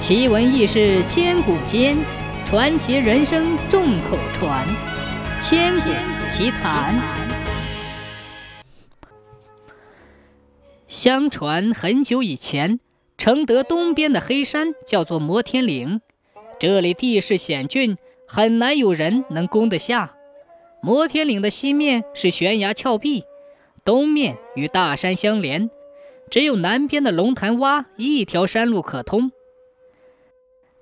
奇闻异事千古间，传奇人生众口传。千古奇谈。相传很久以前，承德东边的黑山叫做摩天岭，这里地势险峻，很难有人能攻得下。摩天岭的西面是悬崖峭壁，东面与大山相连，只有南边的龙潭洼一条山路可通。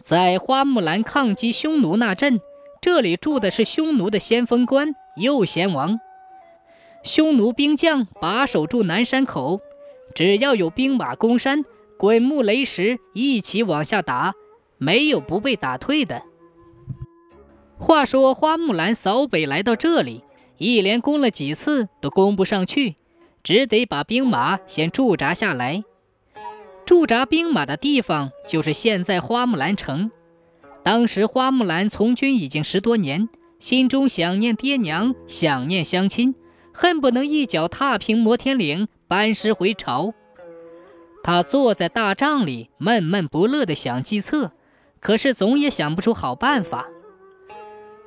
在花木兰抗击匈奴那阵，这里住的是匈奴的先锋官右贤王。匈奴兵将把守住南山口，只要有兵马攻山，滚木雷石一起往下打，没有不被打退的。话说花木兰扫北来到这里，一连攻了几次都攻不上去，只得把兵马先驻扎下来。驻扎兵马的地方就是现在花木兰城。当时花木兰从军已经十多年，心中想念爹娘，想念乡亲，恨不能一脚踏平摩天岭，班师回朝。他坐在大帐里，闷闷不乐地想计策，可是总也想不出好办法。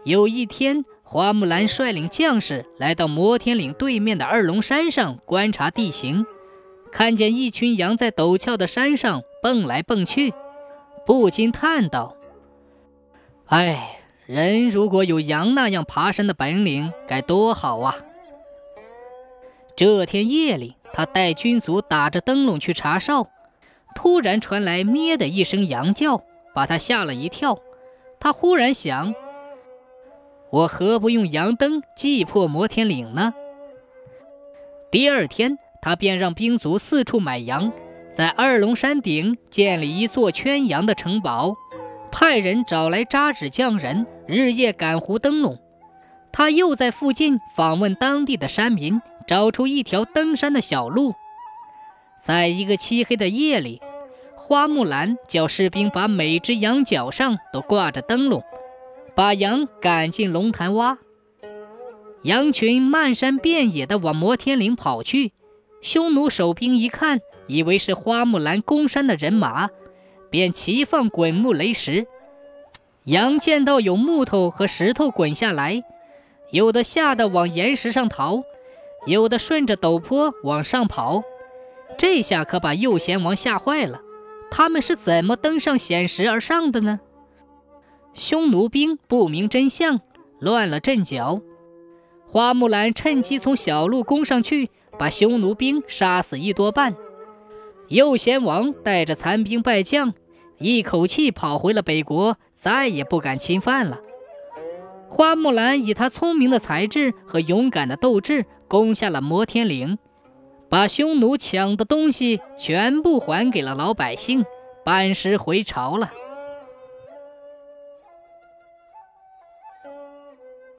有一天，花木兰率领将士来到摩天岭对面的二龙山上观察地形。看见一群羊在陡峭的山上蹦来蹦去，不禁叹道：“哎，人如果有羊那样爬山的本领，该多好啊！”这天夜里，他带军卒打着灯笼去查哨，突然传来咩的一声羊叫，把他吓了一跳。他忽然想：“我何不用羊灯击破摩天岭呢？”第二天。他便让兵卒四处买羊，在二龙山顶建立一座圈羊的城堡，派人找来扎纸匠人，日夜赶糊灯笼。他又在附近访问当地的山民，找出一条登山的小路。在一个漆黑的夜里，花木兰叫士兵把每只羊角上都挂着灯笼，把羊赶进龙潭洼。羊群漫山遍野地往摩天岭跑去。匈奴守兵一看，以为是花木兰攻山的人马，便齐放滚木雷石。羊见到有木头和石头滚下来，有的吓得往岩石上逃，有的顺着陡坡往上跑。这下可把右贤王吓坏了。他们是怎么登上险石而上的呢？匈奴兵不明真相，乱了阵脚。花木兰趁机从小路攻上去。把匈奴兵杀死一多半，右贤王带着残兵败将，一口气跑回了北国，再也不敢侵犯了。花木兰以她聪明的才智和勇敢的斗志，攻下了摩天岭，把匈奴抢的东西全部还给了老百姓，班师回朝了。